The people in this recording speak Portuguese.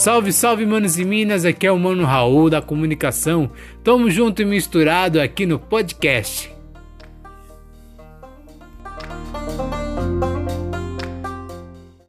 Salve, salve, manos e minas, aqui é o Mano Raul da Comunicação. Tamo junto e misturado aqui no podcast.